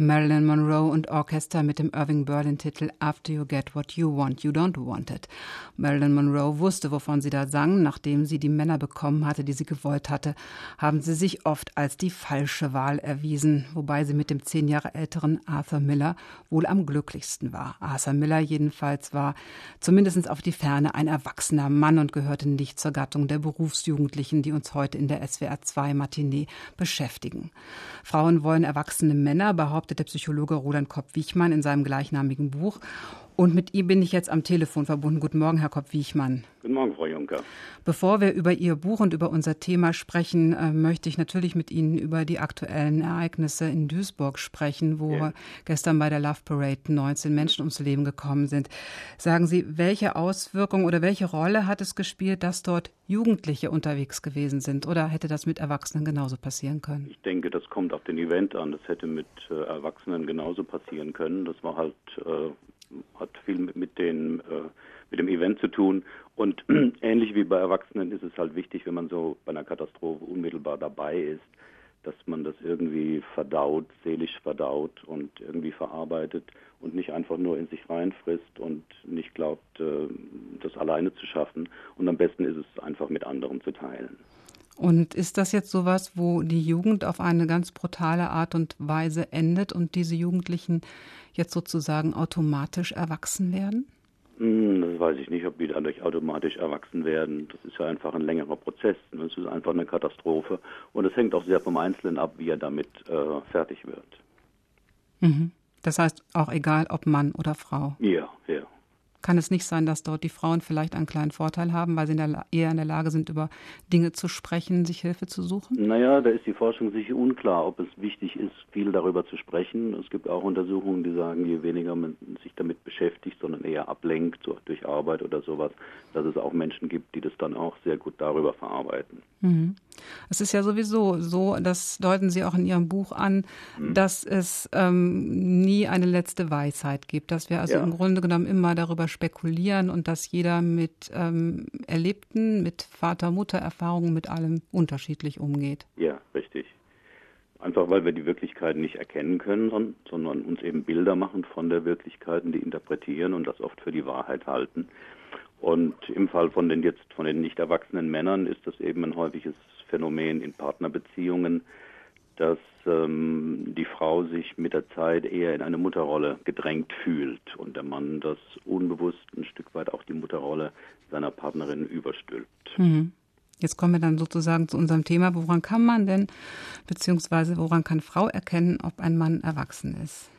Marilyn Monroe und Orchester mit dem Irving Berlin-Titel After You Get What You Want, You Don't Want It. Marilyn Monroe wusste, wovon sie da sang. Nachdem sie die Männer bekommen hatte, die sie gewollt hatte, haben sie sich oft als die falsche Wahl erwiesen, wobei sie mit dem zehn Jahre älteren Arthur Miller wohl am glücklichsten war. Arthur Miller jedenfalls war zumindest auf die Ferne ein erwachsener Mann und gehörte nicht zur Gattung der Berufsjugendlichen, die uns heute in der SWR 2 Matinee beschäftigen. Frauen wollen erwachsene Männer, behauptet der Psychologe Roland Kopp-Wichmann in seinem gleichnamigen Buch. Und mit ihm bin ich jetzt am Telefon verbunden. Guten Morgen, Herr Kopp-Wichmann. Guten Morgen, Frau Juncker. Bevor wir über Ihr Buch und über unser Thema sprechen, äh, möchte ich natürlich mit Ihnen über die aktuellen Ereignisse in Duisburg sprechen, wo ja. gestern bei der Love Parade 19 Menschen ums Leben gekommen sind. Sagen Sie, welche Auswirkungen oder welche Rolle hat es gespielt, dass dort Jugendliche unterwegs gewesen sind? Oder hätte das mit Erwachsenen genauso passieren können? Ich denke, das kommt auf den Event an. Das hätte mit äh, Erwachsenen genauso passieren können. Das war halt äh, hat viel mit, mit, den, äh, mit dem Event zu tun. Und ähnlich wie bei Erwachsenen ist es halt wichtig, wenn man so bei einer Katastrophe unmittelbar dabei ist, dass man das irgendwie verdaut, seelisch verdaut und irgendwie verarbeitet und nicht einfach nur in sich reinfrisst und nicht glaubt, äh, das alleine zu schaffen. Und am besten ist es einfach mit anderen zu teilen. Und ist das jetzt sowas, wo die Jugend auf eine ganz brutale Art und Weise endet und diese Jugendlichen jetzt sozusagen automatisch erwachsen werden? Hm, das weiß ich nicht, ob die dadurch automatisch erwachsen werden. Das ist ja einfach ein längerer Prozess. Das ist einfach eine Katastrophe. Und es hängt auch sehr vom Einzelnen ab, wie er damit äh, fertig wird. Mhm. Das heißt auch egal, ob Mann oder Frau. Ja, ja. Kann es nicht sein, dass dort die Frauen vielleicht einen kleinen Vorteil haben, weil sie in der, eher in der Lage sind, über Dinge zu sprechen, sich Hilfe zu suchen? Naja, da ist die Forschung sicher unklar, ob es wichtig ist, viel darüber zu sprechen. Es gibt auch Untersuchungen, die sagen, je weniger man sich damit beschäftigt, sondern eher ablenkt, so durch Arbeit oder sowas, dass es auch Menschen gibt, die das dann auch sehr gut darüber verarbeiten. Mhm. Es ist ja sowieso so, das deuten Sie auch in Ihrem Buch an, mhm. dass es ähm, nie eine letzte Weisheit gibt, dass wir also ja. im Grunde genommen immer darüber spekulieren und dass jeder mit ähm, Erlebten, mit Vater-Mutter-Erfahrungen, mit allem unterschiedlich umgeht. Ja, richtig. Einfach weil wir die Wirklichkeit nicht erkennen können, sondern uns eben Bilder machen von der Wirklichkeit die interpretieren und das oft für die Wahrheit halten. Und im Fall von den jetzt von den nicht erwachsenen Männern ist das eben ein häufiges Phänomen in Partnerbeziehungen, dass ähm, die Frau sich mit der Zeit eher in eine Mutterrolle gedrängt fühlt und der Mann das unbewusst ein Stück weit auch die Mutterrolle seiner Partnerin überstülpt. Mhm. Jetzt kommen wir dann sozusagen zu unserem Thema. Woran kann man denn, beziehungsweise woran kann Frau erkennen, ob ein Mann erwachsen ist?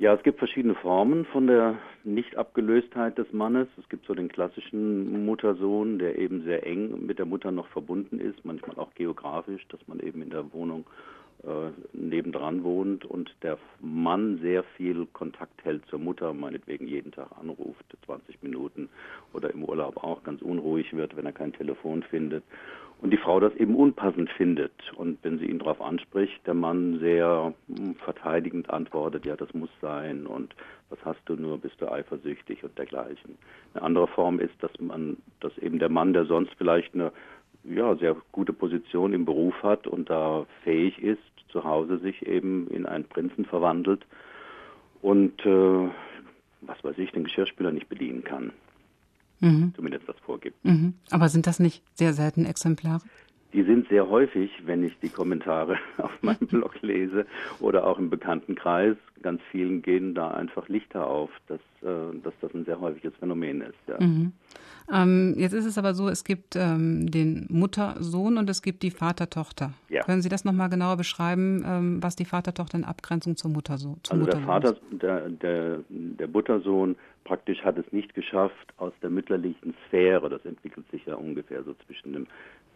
Ja, es gibt verschiedene Formen von der Nicht-Abgelöstheit des Mannes. Es gibt so den klassischen Muttersohn, der eben sehr eng mit der Mutter noch verbunden ist, manchmal auch geografisch, dass man eben in der Wohnung äh, nebendran wohnt und der Mann sehr viel Kontakt hält zur Mutter, meinetwegen jeden Tag anruft, 20 Minuten oder im Urlaub auch ganz unruhig wird, wenn er kein Telefon findet und die Frau das eben unpassend findet. Und wenn sie ihn darauf anspricht, der Mann sehr hm, verteidigend antwortet, ja, das muss sein und was hast du nur, bist du eifersüchtig und dergleichen. Eine andere Form ist, dass man, dass eben der Mann, der sonst vielleicht eine ja, sehr gute Position im Beruf hat und da fähig ist, zu Hause sich eben in einen Prinzen verwandelt und äh, was weiß ich, den Geschirrspüler nicht bedienen kann mhm. zumindest das vorgibt. Mhm. Aber sind das nicht sehr selten Exemplare? Die sind sehr häufig, wenn ich die Kommentare auf meinem Blog lese oder auch im Bekanntenkreis. Ganz vielen gehen da einfach Lichter auf, dass, äh, dass das ein sehr häufiges Phänomen ist. Ja. Mhm. Ähm, jetzt ist es aber so, es gibt ähm, den Mutter-Sohn und es gibt die Vater-Tochter. Ja. Können Sie das nochmal genauer beschreiben, ähm, was die Vater-Tochter in Abgrenzung zur Mutter-Sohn Also Mutter der Vater, der, der, der Muttersohn praktisch hat es nicht geschafft aus der mütterlichen Sphäre, das entwickelt sich ja ungefähr so zwischen dem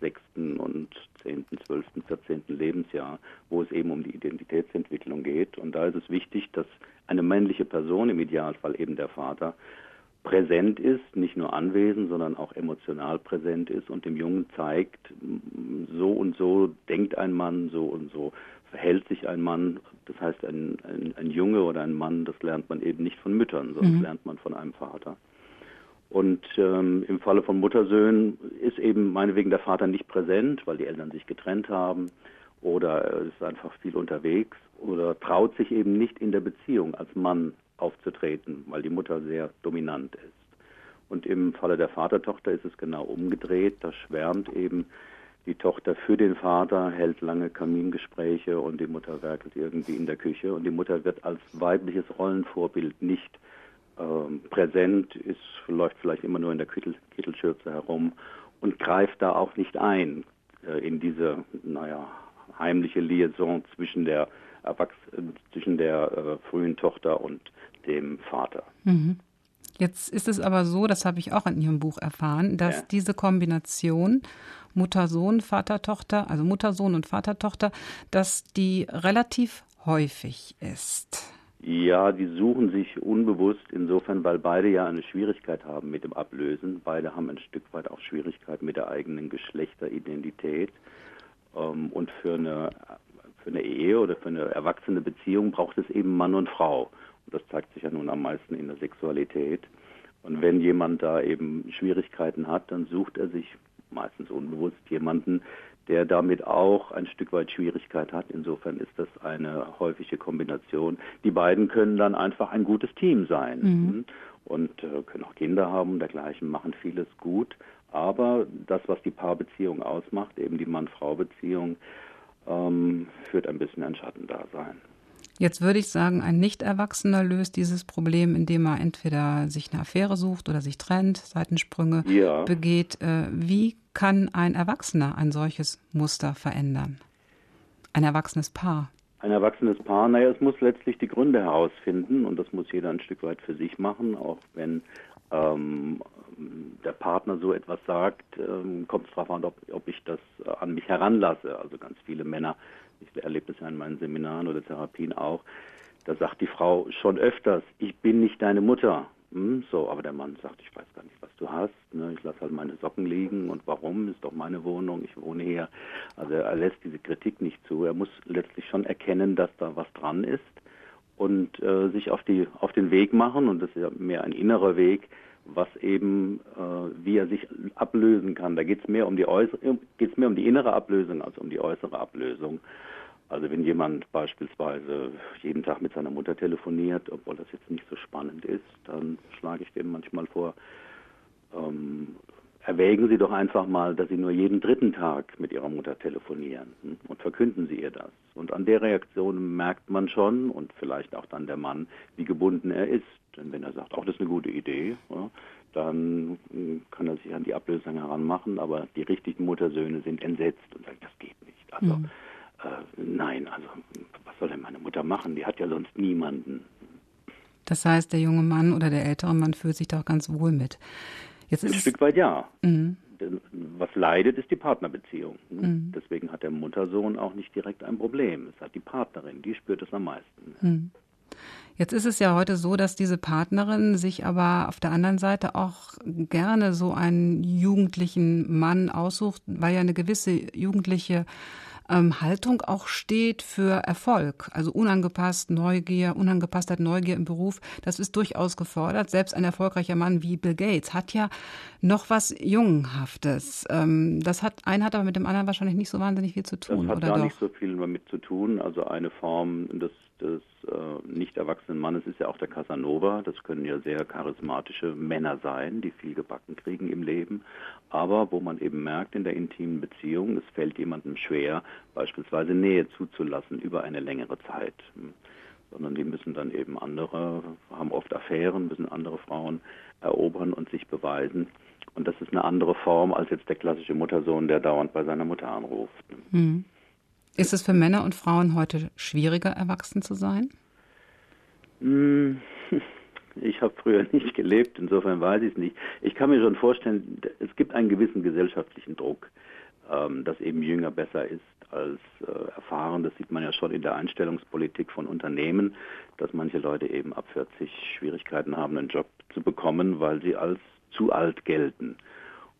sechsten und zehnten, zwölften, vierzehnten Lebensjahr, wo es eben um die Identitätsentwicklung geht. Und da ist es wichtig, dass eine männliche Person, im Idealfall eben der Vater, präsent ist, nicht nur anwesend, sondern auch emotional präsent ist und dem Jungen zeigt, so und so denkt ein Mann, so und so verhält sich ein Mann. Das heißt, ein, ein, ein Junge oder ein Mann, das lernt man eben nicht von Müttern, sondern mhm. lernt man von einem Vater. Und ähm, im Falle von Muttersöhnen ist eben meinetwegen der Vater nicht präsent, weil die Eltern sich getrennt haben oder er ist einfach viel unterwegs oder traut sich eben nicht in der Beziehung als Mann aufzutreten, weil die Mutter sehr dominant ist. Und im Falle der Vatertochter ist es genau umgedreht. Da schwärmt eben die Tochter für den Vater, hält lange Kamingespräche und die Mutter werkelt irgendwie in der Küche. Und die Mutter wird als weibliches Rollenvorbild nicht ähm, präsent, ist, läuft vielleicht immer nur in der Kittel, Kittelschürze herum und greift da auch nicht ein äh, in diese, naja, heimliche Liaison zwischen der Erwachs zwischen der äh, frühen Tochter und dem Vater. Mhm. Jetzt ist es aber so, das habe ich auch in Ihrem Buch erfahren, dass ja. diese Kombination Mutter-Sohn, Vater-Tochter, also Mutter-Sohn und Vater-Tochter, dass die relativ häufig ist. Ja, die suchen sich unbewusst insofern, weil beide ja eine Schwierigkeit haben mit dem Ablösen. Beide haben ein Stück weit auch Schwierigkeiten mit der eigenen Geschlechteridentität. Ähm, und für eine, für eine Ehe oder für eine erwachsene Beziehung braucht es eben Mann und Frau. Und das zeigt sich ja nun am meisten in der Sexualität. Und wenn jemand da eben Schwierigkeiten hat, dann sucht er sich meistens unbewusst jemanden, der damit auch ein Stück weit Schwierigkeit hat. Insofern ist das eine häufige Kombination. Die beiden können dann einfach ein gutes Team sein mhm. und äh, können auch Kinder haben und dergleichen, machen vieles gut. Aber das, was die Paarbeziehung ausmacht, eben die Mann-Frau-Beziehung, ähm, führt ein bisschen ein Schattendasein. Jetzt würde ich sagen, ein Nicht-Erwachsener löst dieses Problem, indem er entweder sich eine Affäre sucht oder sich trennt, Seitensprünge ja. begeht. Äh, wie kann ein Erwachsener ein solches Muster verändern? Ein erwachsenes Paar? Ein erwachsenes Paar, naja, es muss letztlich die Gründe herausfinden und das muss jeder ein Stück weit für sich machen, auch wenn ähm, der Partner so etwas sagt, ähm, kommt es darauf an, ob, ob ich das äh, an mich heranlasse. Also ganz viele Männer ich erlebe das ja in meinen Seminaren oder Therapien auch, da sagt die Frau schon öfters, ich bin nicht deine Mutter. Hm, so, aber der Mann sagt, ich weiß gar nicht, was du hast. Ne? Ich lasse halt meine Socken liegen und warum? Ist doch meine Wohnung, ich wohne hier. Also er lässt diese Kritik nicht zu. Er muss letztlich schon erkennen, dass da was dran ist und äh, sich auf, die, auf den Weg machen. Und das ist ja mehr ein innerer Weg, was eben, äh, wie er sich ablösen kann. Da geht es mehr um die mehr um die innere Ablösung als um die äußere Ablösung. Also wenn jemand beispielsweise jeden Tag mit seiner Mutter telefoniert, obwohl das jetzt nicht so spannend ist, dann schlage ich dem manchmal vor, ähm, erwägen Sie doch einfach mal, dass Sie nur jeden dritten Tag mit Ihrer Mutter telefonieren hm, und verkünden Sie ihr das. Und an der Reaktion merkt man schon und vielleicht auch dann der Mann, wie gebunden er ist. Denn wenn er sagt, auch das ist eine gute Idee, ja, dann hm, kann er sich an die Ablösung heranmachen, aber die richtigen Muttersöhne sind entsetzt und sagen, das geht nicht. Also mhm äh, nein, also was soll denn meine Mutter machen? Die hat ja sonst niemanden. Das heißt, der junge Mann oder der ältere Mann fühlt sich doch ganz wohl mit. Jetzt Ein Stück weit ja. Mhm. Was leidet, ist die Partnerbeziehung. Mhm. Deswegen hat der Muttersohn auch nicht direkt ein Problem. Es hat die Partnerin, die spürt es am meisten. Mhm. Jetzt ist es ja heute so, dass diese Partnerin sich aber auf der anderen Seite auch gerne so einen jugendlichen Mann aussucht, weil ja eine gewisse jugendliche ähm, Haltung auch steht für Erfolg. Also unangepasst Neugier, Unangepasstheit Neugier im Beruf, das ist durchaus gefordert. Selbst ein erfolgreicher Mann wie Bill Gates hat ja noch was Jungenhaftes. Ähm, das hat, ein hat aber mit dem anderen wahrscheinlich nicht so wahnsinnig viel zu tun. Das hat oder gar doch? nicht so viel damit zu tun. Also eine Form des des äh, nicht erwachsenen Mannes ist ja auch der Casanova. Das können ja sehr charismatische Männer sein, die viel gebacken kriegen im Leben. Aber wo man eben merkt in der intimen Beziehung, es fällt jemandem schwer, beispielsweise Nähe zuzulassen über eine längere Zeit. Sondern die müssen dann eben andere, haben oft Affären, müssen andere Frauen erobern und sich beweisen. Und das ist eine andere Form als jetzt der klassische Muttersohn, der dauernd bei seiner Mutter anruft. Mhm. Ist es für Männer und Frauen heute schwieriger, erwachsen zu sein? Hm, ich habe früher nicht gelebt, insofern weiß ich es nicht. Ich kann mir schon vorstellen, es gibt einen gewissen gesellschaftlichen Druck, ähm, dass eben jünger besser ist als äh, erfahren. Das sieht man ja schon in der Einstellungspolitik von Unternehmen, dass manche Leute eben ab 40 Schwierigkeiten haben, einen Job zu bekommen, weil sie als zu alt gelten.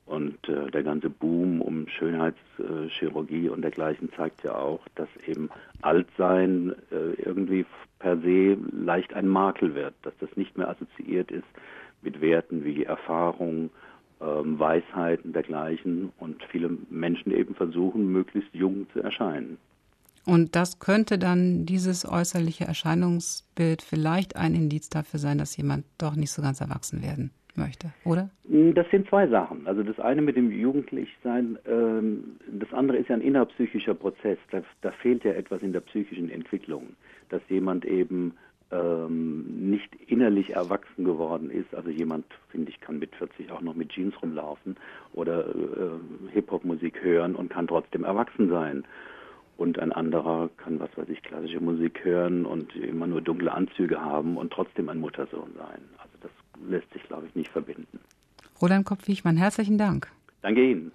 Und äh, der ganze Boom um Schönheitschirurgie und dergleichen zeigt ja auch, dass eben Altsein äh, irgendwie per se leicht ein Makel wird, dass das nicht mehr assoziiert ist mit Werten wie Erfahrung, ähm, Weisheit und dergleichen und viele Menschen eben versuchen, möglichst jung zu erscheinen. Und das könnte dann dieses äußerliche Erscheinungsbild vielleicht ein Indiz dafür sein, dass jemand doch nicht so ganz erwachsen werden möchte, oder? Das sind zwei Sachen. Also das eine mit dem Jugendlichsein, ähm, das andere ist ja ein innerpsychischer Prozess. Da, da fehlt ja etwas in der psychischen Entwicklung, dass jemand eben ähm, nicht innerlich erwachsen geworden ist. Also jemand, finde ich, kann mit 40 auch noch mit Jeans rumlaufen oder äh, Hip-Hop-Musik hören und kann trotzdem erwachsen sein. Und ein anderer kann, was weiß ich, klassische Musik hören und immer nur dunkle Anzüge haben und trotzdem ein Muttersohn sein. Also das lässt sich, glaube ich, nicht verbinden. Roland Kopf-Wichmann, herzlichen Dank. Danke Ihnen.